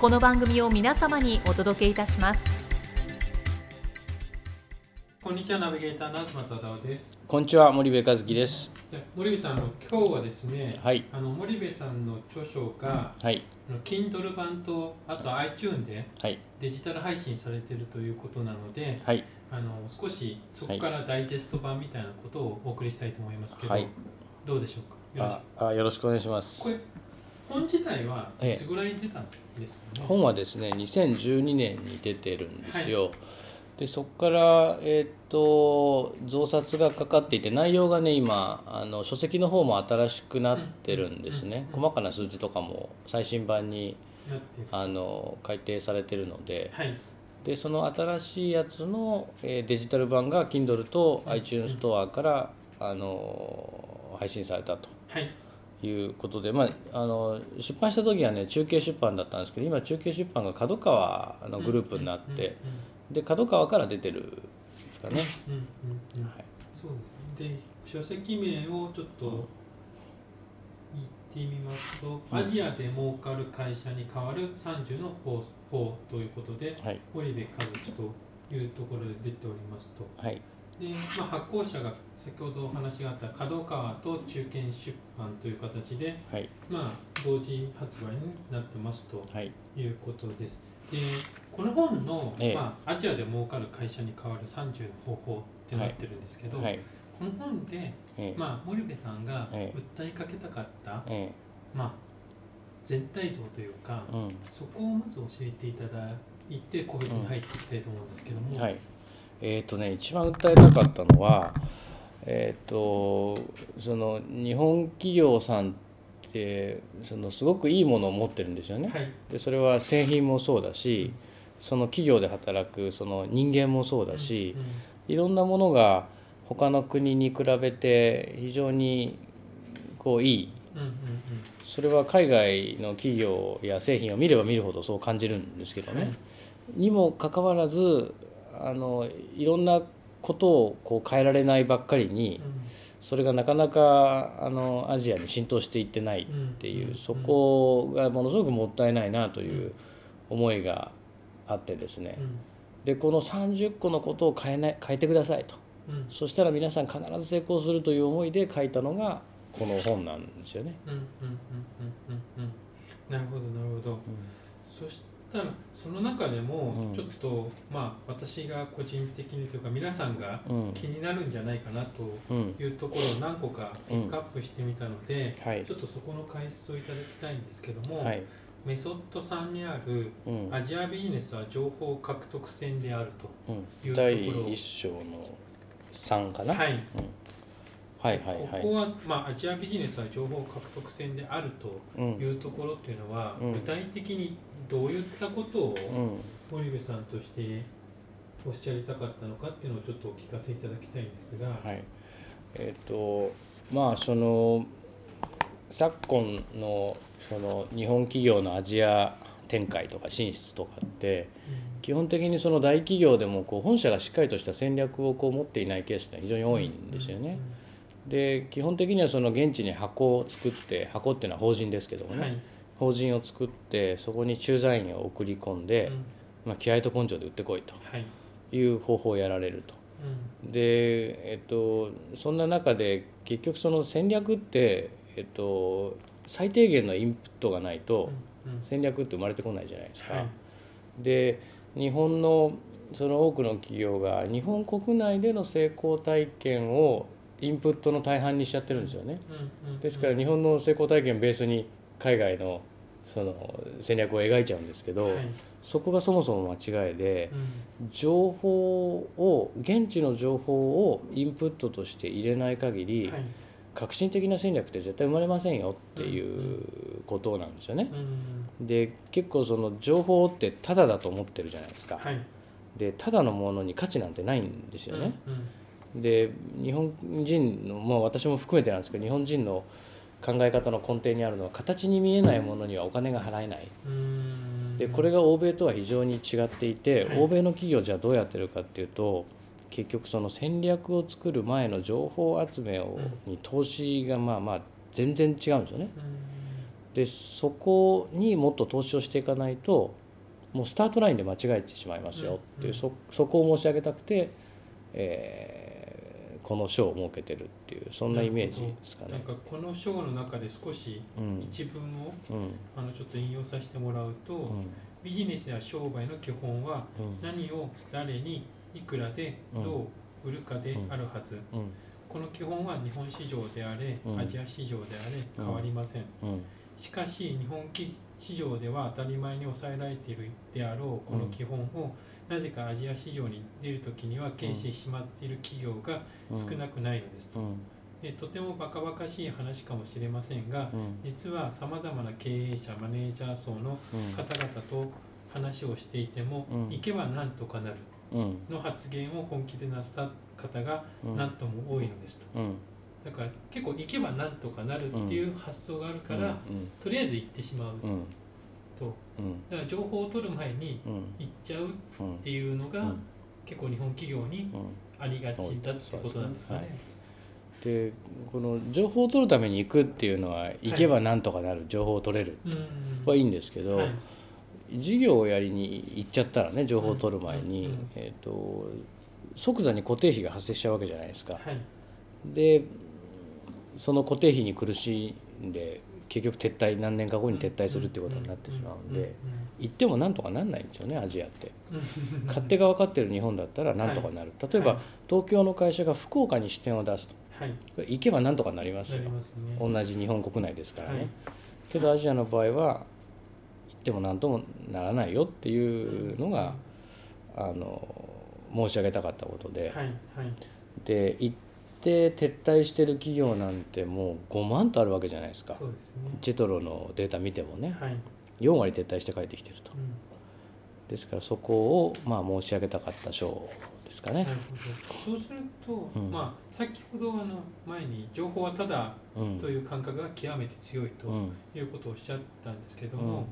この番組を皆様にお届けいたします。こんにちはナビゲーターの東忠夫です。こんにちは森部和樹です。森部さんあの今日はですね、はい。あの森部さんの著書が、はい。あの Kindle 版とあと iTune ではい。デジタル配信されているということなのではい。あの少しそこからダイジェスト版みたいなことをお送りしたいと思いますけど、はい。どうでしょうか？よろしああよろしくお願いします。こ。れ本自体はいえ。えつぐらいに出たんですかね、本はですね2012年に出てるんですよ。でそこからえーっと増刷がかかっていて内容がね今あの書籍の方も新しくなってるんですね。うん。細かな数字とかも最新版にあの改訂されてるので。はい。でその新しいやつの、えーデジタル版が Kindle とうん iTunes ストアから、あの配信されたと。はいいうことで、まあ、あの出版した時はね中継出版だったんですけど今中継出版が角川のグループになって、で角川から出てるんですかね。うんうんうんうん。うんはい。そうですね。で、書籍名をちょっと言ってみますと、うん。アジアで儲かる会社に代わる30の方法ということで、はい。堀部和樹というところで出ておりますと。はいで、まあ、発行者が先ほどお話があった角川と中堅出版という形で、はい。まあ、同時発売になってますとはい。いうことです。で、この本の、ええ。まあ、アジアで儲かる会社に代わる30の方法ってなってるんですけど、はい。この本で、ええ。まあ、森部さんがえ訴えかけたかった、えまあ、全体像というか、えうん。そこをまず教えていただいて個別に入っていきたいと思うんですけども、はい、えっ、とね一番訴えたかったのはえっ、とその日本企業さんってそのすごくいいものを持ってるんですよね。はい。でそれは製品もそうだしその企業で働くその人間もそうだしうんいろんなものが他の国に比べて非常にこういい。うんうん。それは海外の企業や製品を見れば見るほどそう感じるんですけどね。はい。にもかかわらずあのいろんなことをこう変えられないばっかりにそれがなかなかあのアジアに浸透していってないっていう、うん。そこがものすごくもったいないなという思いがあってですね。うん。うんでこの30個のことを変えない変えてくださいと。うん。そしたら皆さん必ず成功するという思いで書いたのがこの本なんですよね。うん。うん。うん。うん。うん。うんなるほどなるほど、そしたらその中でもうん。ちょっと、まあ私が個人的にというか皆さんがうん。気になるんじゃないかなとうん。いうところを何個かピックアップしてみたので、はい。ちょっとそこの解説をいただきたいんですけども、はい。メソッド3にあるうん。アジアビジネスは情報獲得戦であると。うん。いうところ第一章の3かな、はい、うんはいはいはい。ここは、まあ、アジアビジネスは情報獲得戦であるとうん。いうところっていうのは、うん。具体的にどういったことをうん。森部さんとしておっしゃりたかったのかっていうのをちょっとお聞かせいただきたいんですが、はい。えっ、とまあその昨今のその日本企業のアジア展開とか進出とかって基本的にその大企業でもこう本社がしっかりとした戦略をこう持っていないケースって非常に多いんですよね。で基本的にはその現地に箱を作って箱っていうのは法人ですけどもね、うんはい。法人を作ってそこに駐在員を送り込んで、うん。まあ、気合と根性で売ってこいとはい。いう方法をやられると。で、えっと、そんな中で結局その戦略って、えっと、最低限のインプットがないと戦略って生まれてこないじゃないですか。はい。で日本のその多くの企業が日本国内での成功体験をインプットの大半にしちゃってるんですよね。ですから日本の成功体験ベースに海外のその戦略を描いちゃうんですけど、はいそこがそもそも間違いでうん情報を現地の情報をインプットとして入れない限り、はい革新的な戦略って絶対生まれませんよっていうことなんですよね。うんで結構その情報ってタダだと思ってるじゃないですか。はいでタダのものに価値なんてないんですよね。うんで日本人のまあ私も含めてなんですけど日本人の考え方の根底にあるのは形に見えないものにはお金が払えない。うん。でこれが欧米とは非常に違っていて、はい。欧米の企業じゃあどうやってるかっていうと結局その戦略を作る前の情報集めを、に投資がまあまあ全然違うんですよね。うん。でそこにもっと投資をしていかないともうスタートラインで間違えてしまいますよっていう、うん。そそこを申し上げたくて、えーこの賞を設けてるっていうそんなイメージですかね。なんかこの章の中で少しうん。一文をうん。あのちょっと引用させてもらうと、うん。ビジネスや商売の基本はうん。何を誰にいくらでどう売るかであるはず、うん。この基本は日本市場であれ、うん。アジア市場であれ変わりません、うん。しかし日本市場では当たり前に抑えられているであろうこの基本を、なぜかアジア市場に出るときには軽視してしまっている企業が少なくないのですと、うん。でとてもバカバカしい話かもしれませんがうん。実はさまざまな経営者マネージャー層のうん。方々と話をしていても、うん。行けばなんとかなるうん。の発言を本気でなさった方がうん。なんとも多いのですと。うん。だから結構行けばなんとかなるっていう発想があるから、とりあえず行ってしまうとうん。だから情報を取る前にうん。行っちゃうっうんていうのが、うん。結構日本企業にうん。ありがちだってことなんですかね。でこの情報を取るために行くっていうのは行けばなんとかなる、情報を取れるうんはいいんですけど、はい。事業をやりに行っちゃったらね情報を取る前に、うんうんえー、と即座に固定費が発生しちゃうわけじゃないですか。はい。でその固定費に苦しんで結局撤退何年か後に撤退するっていうことになってしまうんで行ってもなんとかなんないんですよねアジアって。勝手が分かってる日本だったらなんとかなる、例えば、はい。東京の会社が福岡に支店を出すと。行けばなんとかなりますよ。同じ日本国内ですからね、はい。けどアジアの場合は行っても何ともならないよっていうのが、あの申し上げたかったことで、で行って撤退してる企業なんてもう5万とあるわけじゃないですか。そうですね。ジェトロのデータ見てもね。はい。4割撤退して帰ってきてると。うん。ですからそこをまあ申し上げたかった章ですかね。な。るほど。そうすると、うん。まあ先ほどあの前に情報はただうん。という感覚が極めて強いとうん。いうことをおっしゃったんですけどうん。も、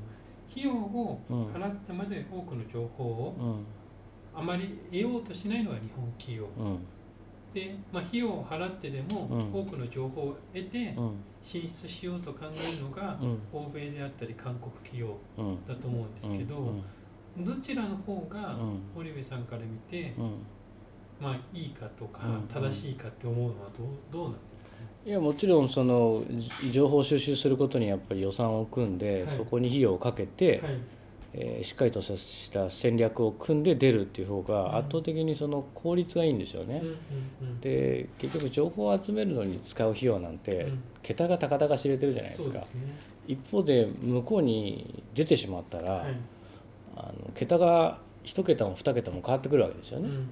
費用をうん払ってまで多くの情報をうん。あまり得ようとしないのが日本企業。うんで、まあ、費用を払ってでもうん。多くの情報を得てうん。進出しようと考えるのがうん。欧米であったり韓国企業うん。だと思うんですけど、うん。どちらの方がうん。堀部さんから見て、うん。まあいいかとかうん。正しいかって思うのはどうどうなんですか？ね。いやもちろんそのじ情報収集することにやっぱり予算を組んで、はい。そこに費用をかけて、はいえーしっかりとした戦略を組んで出るっていう方うんが圧倒的にその効率がいいんですよね。で結局情報を集めるのに使う費用なんて、うん桁が高々知れてるじゃないですかすね。一方で向こうに出てしまったら、はい。あの桁が一桁も二桁も変わってくるわけですよね。うん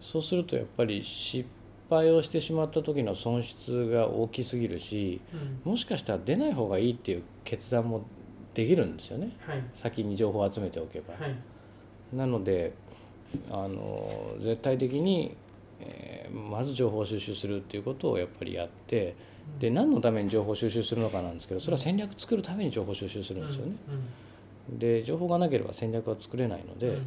そうするとやっぱり失敗をしてしまった時の損失が大きすぎるしうんもしかしたら出ない方がいいっていう決断もできるんですよね。はい。先に情報を集めておけば。はい。なのであの絶対的に、えーまず情報を収集するっていうことをやっぱりやってで何のために情報を収集するのかなんですけどそれは戦略作るために情報を収集するんですよね。で情報がなければ戦略は作れないので、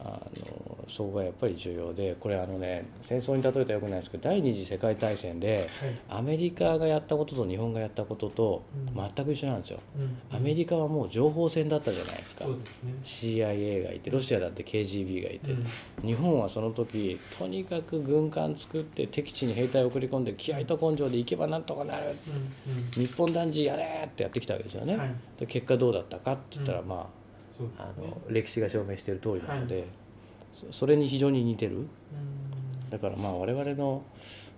あのそこがやっぱり重要でこれあのね戦争に例えたらよくないですけど第二次世界大戦ではい。アメリカがやったことと日本がやったこととうん。全く一緒なんですよ。うん。アメリカはもう情報戦だったじゃないですか。CIA がいてロシアだって KGB がいて、うん。日本はその時とにかく軍艦作って敵地に兵隊を送り込んで気合と根性で行けばなんとかなる。うん。日本男児やれってやってきたわけですよね。うんはい。で結果どうだったかって言ったら、うん。まあね。あの歴史が証明している通りなので、そそれに非常に似てる。うん。だからまあ我々の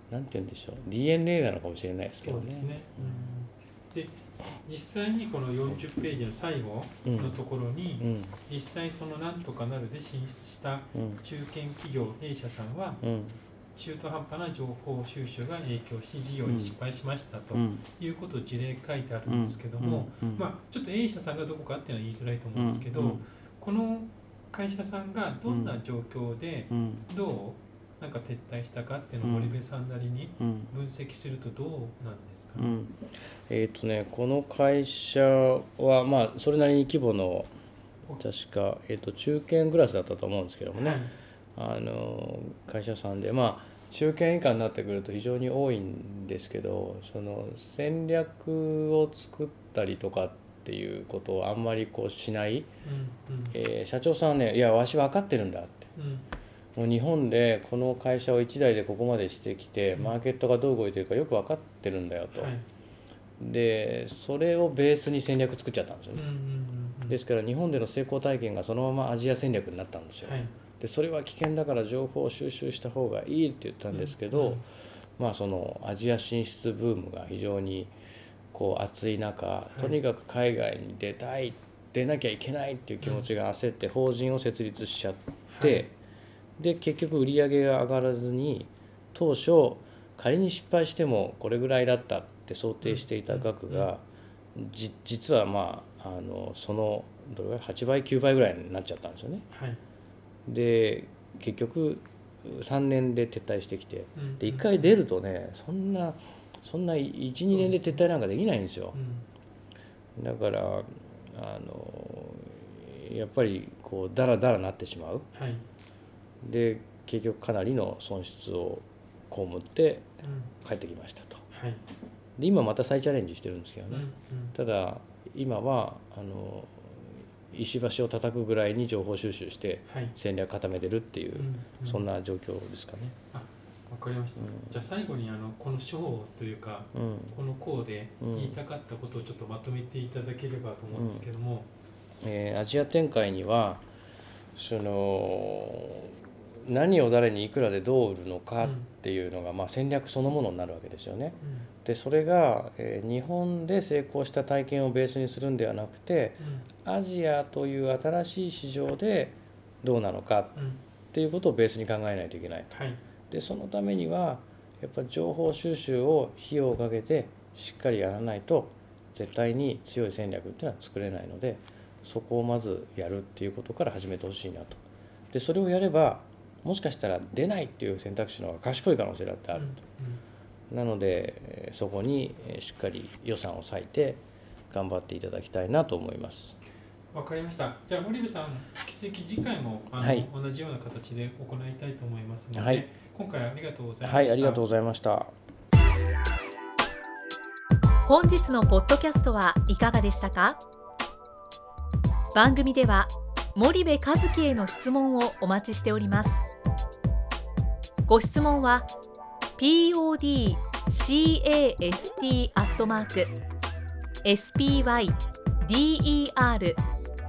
なんて言うんでしょう DNA なのかもしれないですけどね。で実際にこの40ページの最後のところに、うん。実際そのなんとかなるで進出したうん。中堅企業 A 社さんはうん中途半端な情報収集が影響し事業に失敗しましたとうん。いうことを事例書いてあるんですけども、まあ、ちょっと A 社さんがどこかっていうのは言いづらいと思うんですけど、うん。この会社さんがどんな状況でうん。どうなんか撤退したかっていうのをうん森部さんなりにうん。分析するとどうなんですか、うん。えっ、とねこの会社はまあそれなりに規模の確か、えー、と中堅クラスだったと思うんですけどもね、はいあの会社さんでまあ中堅以下になってくると非常に多いんですけどその戦略を作ったりとかっていうことをあんまりこうしない、うんうん。えー社長さんはね「いやわし分かってるんだ」って。うん。もう日本でこの会社を一台でここまでしてきてうん。マーケットがどう動いてるかよく分かってるんだよと、はい。でそれをベースに戦略作っちゃったんですよね、うんうんうんうん。ですから日本での成功体験がそのままアジア戦略になったんですよ、はいでそれは危険だから情報を収集した方がいいって言ったんですけど、うん。まあそのアジア進出ブームが非常にこう熱い中い。とにかく海外に出たい出なきゃいけないっていう気持ちが焦って法人を設立しちゃって、はい。で結局売り上げが上がらずに当初仮に失敗してもこれぐらいだったって想定していた額が、じ実はまああのそのどれぐらい？8倍9倍ぐらいになっちゃったんですよね。はいで結局3年で撤退してきてうん。で1回出るとねそんなそんな12年で撤退なんかできないんですよ。うん。だからあのやっぱりこうダラダラなってしまう。はい。で結局かなりの損失を被ってうん。帰ってきましたと。はい。で今また再チャレンジしてるんですけどね、うんうん。ただ今はあの石橋を叩くぐらいに情報収集してはい。戦略固めてるっていう、うんうん。そんな状況ですかね。わかりました、うん。じゃあ最後にあのこの章というかうん。この項で言いたかったことをちょっとまとめていただければと思うんですけども、えーアジア展開にはその何を誰にいくらでどう売るのかっていうのが、まあ、戦略そのものになるわけですよね。でそれが、えー日本で成功した体験をベースにするんではなくてうんアジアという新しい市場でどうなのかうんうんっていうことをベースに考えないといけないはい。でそのためにはやっぱ情報収集を費用をかけてしっかりやらないと絶対に強い戦略っていうのは作れないのでそこをまずやるっていうことから始めてほしいなと。でそれをやればもしかしたら出ないっていう選択肢の方が賢い可能性だってあると、なのでえーそこにえーしっかり予算を割いて頑張っていただきたいなと思いますわかりました。じゃあ森部さん引き続き次回もあの、はい。同じような形で行いたいと思いますので、はい。今回はありがとうございました。はいありがとうございました。本日のポッドキャストはいかがでしたか？番組では森部和樹への質問をお待ちしております。ご質問は podcast アットマーク